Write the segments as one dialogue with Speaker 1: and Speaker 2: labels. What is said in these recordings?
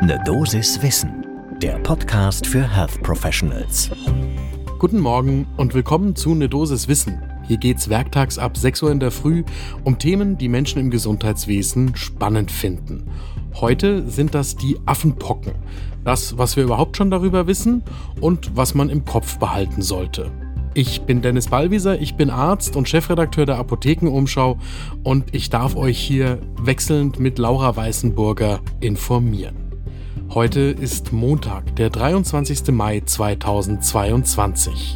Speaker 1: Ne Dosis Wissen, der Podcast für Health Professionals.
Speaker 2: Guten Morgen und willkommen zu Ne Dosis Wissen. Hier geht's werktags ab 6 Uhr in der Früh um Themen, die Menschen im Gesundheitswesen spannend finden. Heute sind das die Affenpocken. Das, was wir überhaupt schon darüber wissen und was man im Kopf behalten sollte. Ich bin Dennis Ballwieser, ich bin Arzt und Chefredakteur der Apothekenumschau und ich darf euch hier wechselnd mit Laura Weißenburger informieren. Heute ist Montag, der 23. Mai 2022.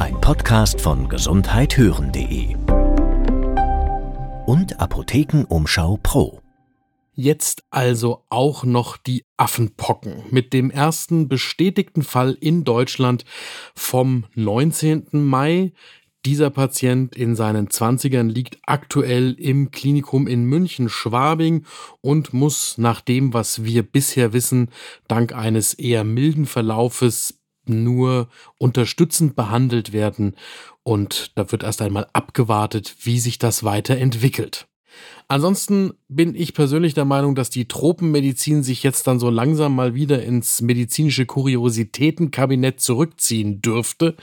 Speaker 1: Ein Podcast von gesundheithören.de und Apothekenumschau Pro.
Speaker 2: Jetzt also auch noch die Affenpocken mit dem ersten bestätigten Fall in Deutschland vom 19. Mai. Dieser Patient in seinen 20ern liegt aktuell im Klinikum in München-Schwabing und muss nach dem, was wir bisher wissen, dank eines eher milden Verlaufes nur unterstützend behandelt werden. Und da wird erst einmal abgewartet, wie sich das weiterentwickelt. Ansonsten bin ich persönlich der Meinung, dass die Tropenmedizin sich jetzt dann so langsam mal wieder ins medizinische Kuriositätenkabinett zurückziehen dürfte.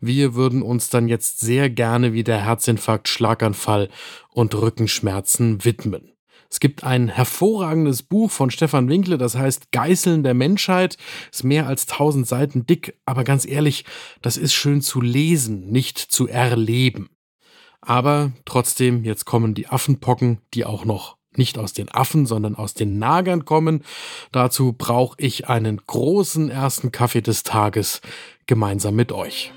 Speaker 2: Wir würden uns dann jetzt sehr gerne wieder Herzinfarkt, Schlaganfall und Rückenschmerzen widmen. Es gibt ein hervorragendes Buch von Stefan Winkle, das heißt Geißeln der Menschheit. Ist mehr als tausend Seiten dick, aber ganz ehrlich, das ist schön zu lesen, nicht zu erleben. Aber trotzdem, jetzt kommen die Affenpocken, die auch noch nicht aus den Affen, sondern aus den Nagern kommen. Dazu brauche ich einen großen ersten Kaffee des Tages gemeinsam mit euch.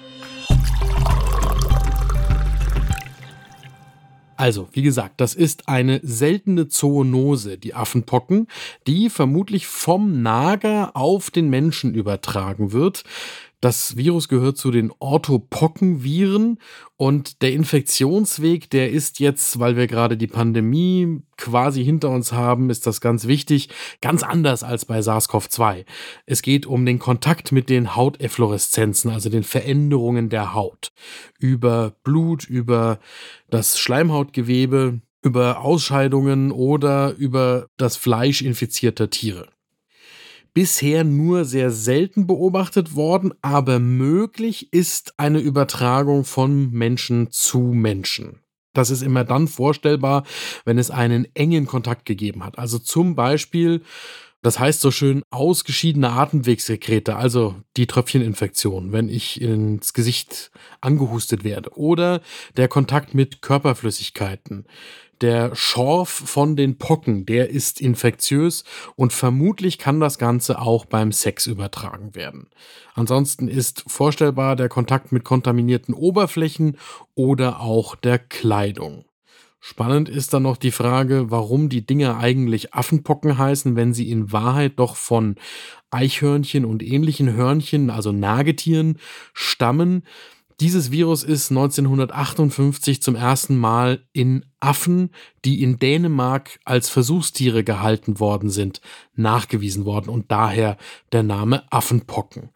Speaker 2: Also, wie gesagt, das ist eine seltene Zoonose, die Affenpocken, die vermutlich vom Nager auf den Menschen übertragen wird. Das Virus gehört zu den Orthopockenviren und der Infektionsweg, der ist jetzt, weil wir gerade die Pandemie quasi hinter uns haben, ist das ganz wichtig, ganz anders als bei SARS-CoV-2. Es geht um den Kontakt mit den Hauteffloreszenzen, also den Veränderungen der Haut. Über Blut, über das Schleimhautgewebe, über Ausscheidungen oder über das Fleisch infizierter Tiere bisher nur sehr selten beobachtet worden, aber möglich ist eine Übertragung von Menschen zu Menschen. Das ist immer dann vorstellbar, wenn es einen engen Kontakt gegeben hat. Also zum Beispiel, das heißt so schön, ausgeschiedene Atemwegssekrete, also die Tröpfcheninfektion, wenn ich ins Gesicht angehustet werde. Oder der Kontakt mit Körperflüssigkeiten. Der Schorf von den Pocken, der ist infektiös und vermutlich kann das Ganze auch beim Sex übertragen werden. Ansonsten ist vorstellbar der Kontakt mit kontaminierten Oberflächen oder auch der Kleidung. Spannend ist dann noch die Frage, warum die Dinge eigentlich Affenpocken heißen, wenn sie in Wahrheit doch von Eichhörnchen und ähnlichen Hörnchen, also Nagetieren, stammen. Dieses Virus ist 1958 zum ersten Mal in Affen, die in Dänemark als Versuchstiere gehalten worden sind, nachgewiesen worden und daher der Name Affenpocken.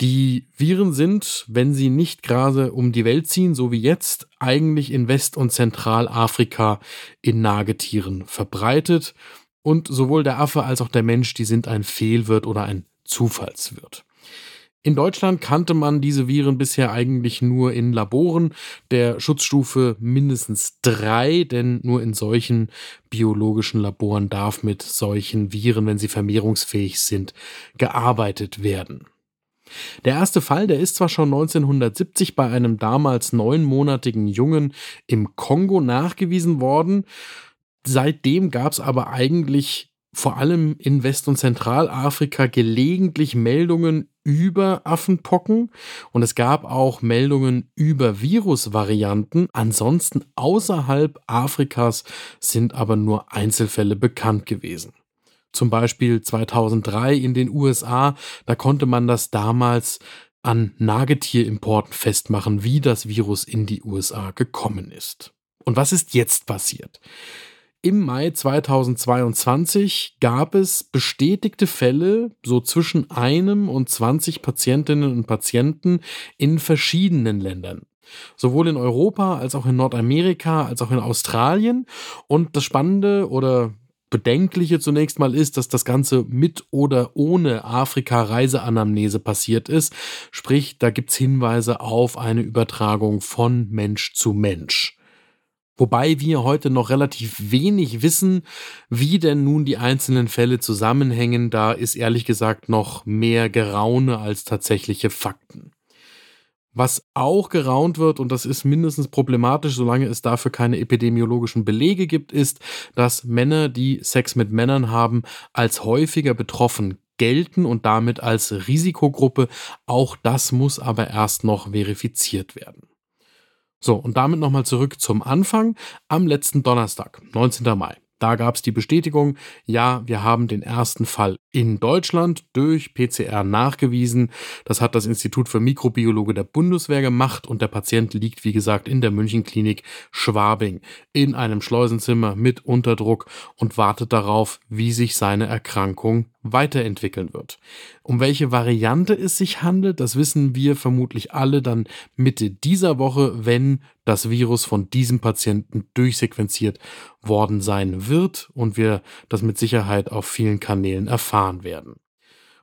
Speaker 2: Die Viren sind, wenn sie nicht gerade um die Welt ziehen, so wie jetzt, eigentlich in West- und Zentralafrika in Nagetieren verbreitet. Und sowohl der Affe als auch der Mensch, die sind ein Fehlwirt oder ein Zufallswirt. In Deutschland kannte man diese Viren bisher eigentlich nur in Laboren der Schutzstufe mindestens drei, denn nur in solchen biologischen Laboren darf mit solchen Viren, wenn sie vermehrungsfähig sind, gearbeitet werden. Der erste Fall, der ist zwar schon 1970 bei einem damals neunmonatigen Jungen im Kongo nachgewiesen worden, seitdem gab es aber eigentlich vor allem in West- und Zentralafrika gelegentlich Meldungen über Affenpocken und es gab auch Meldungen über Virusvarianten. Ansonsten außerhalb Afrikas sind aber nur Einzelfälle bekannt gewesen. Zum Beispiel 2003 in den USA, da konnte man das damals an Nagetier-Importen festmachen, wie das Virus in die USA gekommen ist. Und was ist jetzt passiert? Im Mai 2022 gab es bestätigte Fälle, so zwischen einem und 20 Patientinnen und Patienten in verschiedenen Ländern. Sowohl in Europa als auch in Nordamerika als auch in Australien. Und das Spannende oder Bedenkliche zunächst mal ist, dass das Ganze mit oder ohne Afrika-Reiseanamnese passiert ist. Sprich, da gibt's Hinweise auf eine Übertragung von Mensch zu Mensch. Wobei wir heute noch relativ wenig wissen, wie denn nun die einzelnen Fälle zusammenhängen. Da ist ehrlich gesagt noch mehr Geraune als tatsächliche Fakten. Was auch geraunt wird, und das ist mindestens problematisch, solange es dafür keine epidemiologischen Belege gibt, ist, dass Männer, die Sex mit Männern haben, als häufiger betroffen gelten und damit als Risikogruppe. Auch das muss aber erst noch verifiziert werden. So, und damit nochmal zurück zum Anfang. Am letzten Donnerstag, 19. Mai, da gab es die Bestätigung, ja, wir haben den ersten Fall in Deutschland durch PCR nachgewiesen. Das hat das Institut für Mikrobiologe der Bundeswehr gemacht und der Patient liegt, wie gesagt, in der Münchenklinik Schwabing in einem Schleusenzimmer mit Unterdruck und wartet darauf, wie sich seine Erkrankung weiterentwickeln wird. Um welche Variante es sich handelt, das wissen wir vermutlich alle dann Mitte dieser Woche, wenn das Virus von diesem Patienten durchsequenziert worden sein wird und wir das mit Sicherheit auf vielen Kanälen erfahren werden.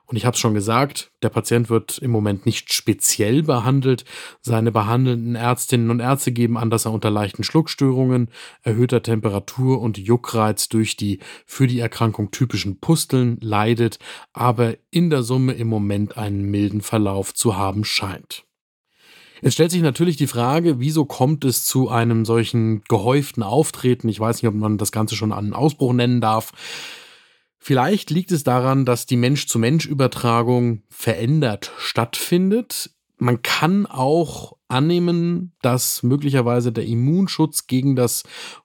Speaker 2: Und ich habe es schon gesagt, der Patient wird im Moment nicht speziell behandelt. Seine behandelnden Ärztinnen und Ärzte geben an, dass er unter leichten Schluckstörungen, erhöhter Temperatur und Juckreiz durch die für die Erkrankung typischen Pusteln leidet, aber in der Summe im Moment einen milden Verlauf zu haben scheint. Jetzt stellt sich natürlich die Frage, wieso kommt es zu einem solchen gehäuften Auftreten? Ich weiß nicht, ob man das Ganze schon einen Ausbruch nennen darf. Vielleicht liegt es daran, dass die Mensch-zu-Mensch-Übertragung verändert stattfindet. Man kann auch annehmen, dass möglicherweise der Immunschutz gegen das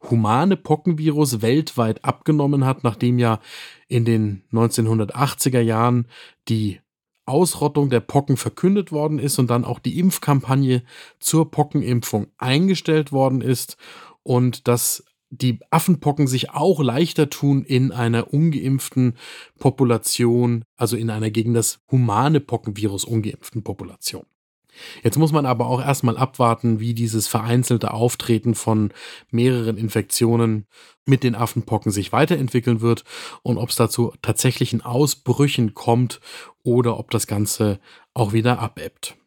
Speaker 2: humane Pockenvirus weltweit abgenommen hat, nachdem ja in den 1980er Jahren die Ausrottung der Pocken verkündet worden ist und dann auch die Impfkampagne zur Pockenimpfung eingestellt worden ist und dass die Affenpocken sich auch leichter tun in einer ungeimpften Population, also in einer gegen das humane Pockenvirus ungeimpften Population. Jetzt muss man aber auch erstmal abwarten, wie dieses vereinzelte Auftreten von mehreren Infektionen mit den Affenpocken sich weiterentwickeln wird und ob es dazu tatsächlichen Ausbrüchen kommt oder ob das Ganze auch wieder abebbt.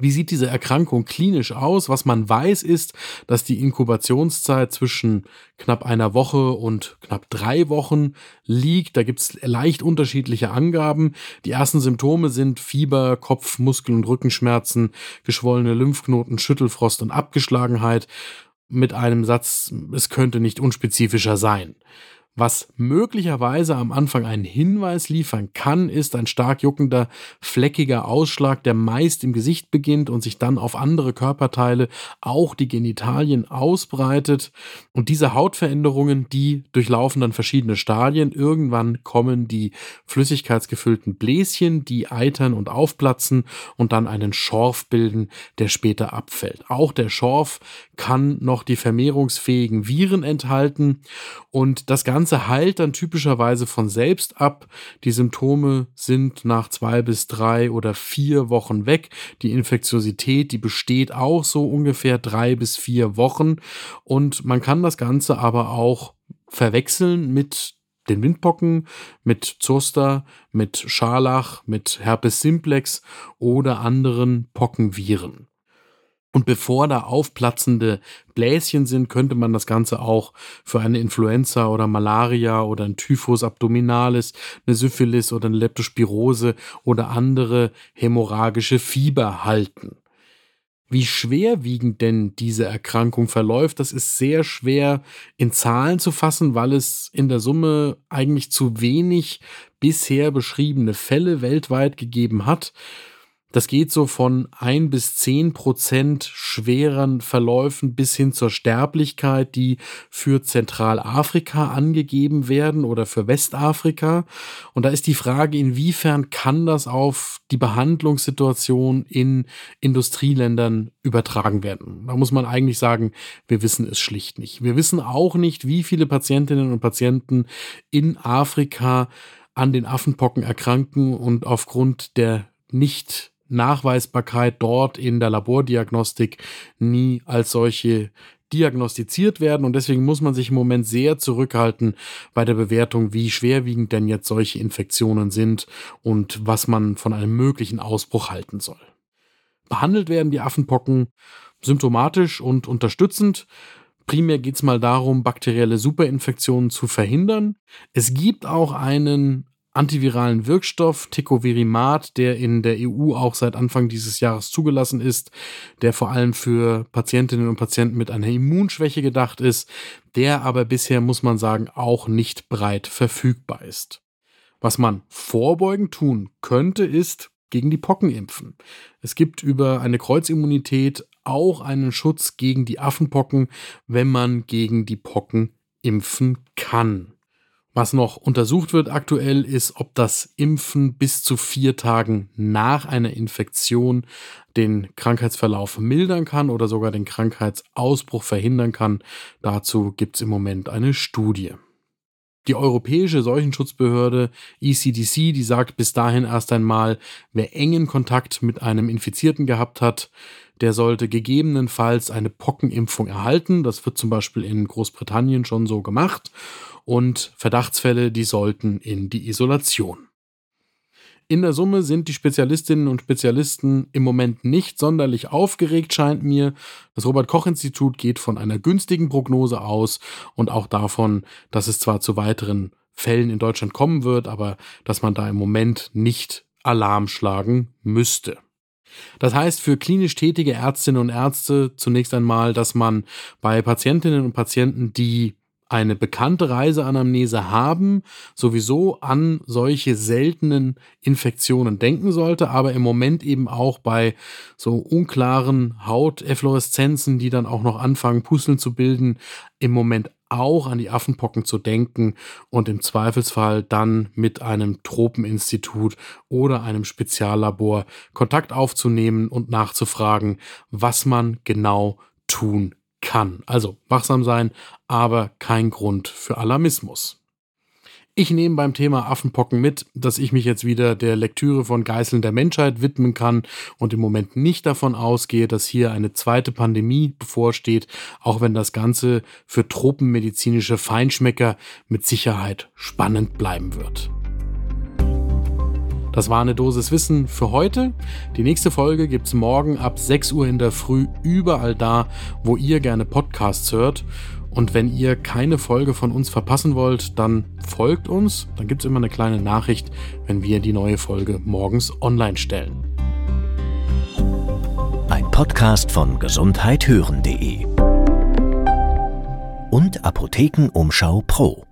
Speaker 2: Wie sieht diese Erkrankung klinisch aus? Was man weiß ist, dass die Inkubationszeit zwischen knapp einer Woche und knapp drei Wochen liegt. Da gibt es leicht unterschiedliche Angaben. Die ersten Symptome sind Fieber, Kopf-, Muskel- und Rückenschmerzen, geschwollene Lymphknoten, Schüttelfrost und Abgeschlagenheit. Mit einem Satz, es könnte nicht unspezifischer sein. Was möglicherweise am Anfang einen Hinweis liefern kann, ist ein stark juckender, fleckiger Ausschlag, der meist im Gesicht beginnt und sich dann auf andere Körperteile, auch die Genitalien, ausbreitet. Und diese Hautveränderungen, die durchlaufen dann verschiedene Stadien. Irgendwann kommen die flüssigkeitsgefüllten Bläschen, die eitern und aufplatzen und dann einen Schorf bilden, der später abfällt. Auch der Schorf kann noch die vermehrungsfähigen Viren enthalten und das Ganze Ganze heilt dann typischerweise von selbst ab. Die Symptome sind nach zwei bis drei oder vier Wochen weg. Die Infektiosität, die besteht auch so ungefähr drei bis vier Wochen. Und man kann das Ganze aber auch verwechseln mit den Windpocken, mit Zoster, mit Scharlach, mit Herpes simplex oder anderen Pockenviren. Und bevor da aufplatzende Bläschen sind, könnte man das Ganze auch für eine Influenza oder Malaria oder ein Typhus abdominalis, eine Syphilis oder eine Leptospirose oder andere hämorrhagische Fieber halten. Wie schwerwiegend denn diese Erkrankung verläuft, das ist sehr schwer in Zahlen zu fassen, weil es in der Summe eigentlich zu wenig bisher beschriebene Fälle weltweit gegeben hat. Das geht so von ein bis zehn Prozent schweren Verläufen bis hin zur Sterblichkeit, die für Zentralafrika angegeben werden oder für Westafrika. Und da ist die Frage, inwiefern kann das auf die Behandlungssituation in Industrieländern übertragen werden? Da muss man eigentlich sagen, wir wissen es schlicht nicht. Wir wissen auch nicht, wie viele Patientinnen und Patienten in Afrika an den Affenpocken erkranken und aufgrund der nicht Nachweisbarkeit dort in der Labordiagnostik nie als solche diagnostiziert werden und deswegen muss man sich im Moment sehr zurückhalten bei der Bewertung, wie schwerwiegend denn jetzt solche Infektionen sind und was man von einem möglichen Ausbruch halten soll. Behandelt werden die Affenpocken symptomatisch und unterstützend. Primär geht es mal darum, bakterielle Superinfektionen zu verhindern. Es gibt auch einen antiviralen Wirkstoff Tecovirimat, der in der EU auch seit Anfang dieses Jahres zugelassen ist, der vor allem für Patientinnen und Patienten mit einer Immunschwäche gedacht ist, der aber bisher, muss man sagen, auch nicht breit verfügbar ist. Was man vorbeugend tun könnte, ist gegen die Pocken impfen. Es gibt über eine Kreuzimmunität auch einen Schutz gegen die Affenpocken, wenn man gegen die Pocken impfen kann. Was noch untersucht wird aktuell ist, ob das Impfen bis zu vier Tagen nach einer Infektion den Krankheitsverlauf mildern kann oder sogar den Krankheitsausbruch verhindern kann. Dazu gibt es im Moment eine Studie. Die Europäische Seuchenschutzbehörde ECDC, die sagt bis dahin erst einmal, wer engen Kontakt mit einem Infizierten gehabt hat, der sollte gegebenenfalls eine Pockenimpfung erhalten. Das wird zum Beispiel in Großbritannien schon so gemacht. Und Verdachtsfälle, die sollten in die Isolation. In der Summe sind die Spezialistinnen und Spezialisten im Moment nicht sonderlich aufgeregt, scheint mir. Das Robert Koch Institut geht von einer günstigen Prognose aus und auch davon, dass es zwar zu weiteren Fällen in Deutschland kommen wird, aber dass man da im Moment nicht Alarm schlagen müsste. Das heißt für klinisch tätige Ärztinnen und Ärzte zunächst einmal, dass man bei Patientinnen und Patienten, die eine bekannte Reiseanamnese haben, sowieso an solche seltenen Infektionen denken sollte, aber im Moment eben auch bei so unklaren Hauteffloreszenzen, die dann auch noch anfangen, Pusteln zu bilden, im Moment auch an die Affenpocken zu denken und im Zweifelsfall dann mit einem Tropeninstitut oder einem Speziallabor Kontakt aufzunehmen und nachzufragen, was man genau tun kann. Also wachsam sein, aber kein Grund für Alarmismus. Ich nehme beim Thema Affenpocken mit, dass ich mich jetzt wieder der Lektüre von Geißeln der Menschheit widmen kann und im Moment nicht davon ausgehe, dass hier eine zweite Pandemie bevorsteht, auch wenn das Ganze für tropenmedizinische Feinschmecker mit Sicherheit spannend bleiben wird. Das war eine Dosis Wissen für heute. Die nächste Folge gibt es morgen ab 6 Uhr in der Früh überall da, wo ihr gerne Podcasts hört. Und wenn ihr keine Folge von uns verpassen wollt, dann folgt uns. Dann gibt es immer eine kleine Nachricht, wenn wir die neue Folge morgens online stellen.
Speaker 1: Ein Podcast von gesundheithören.de und Apothekenumschau Pro.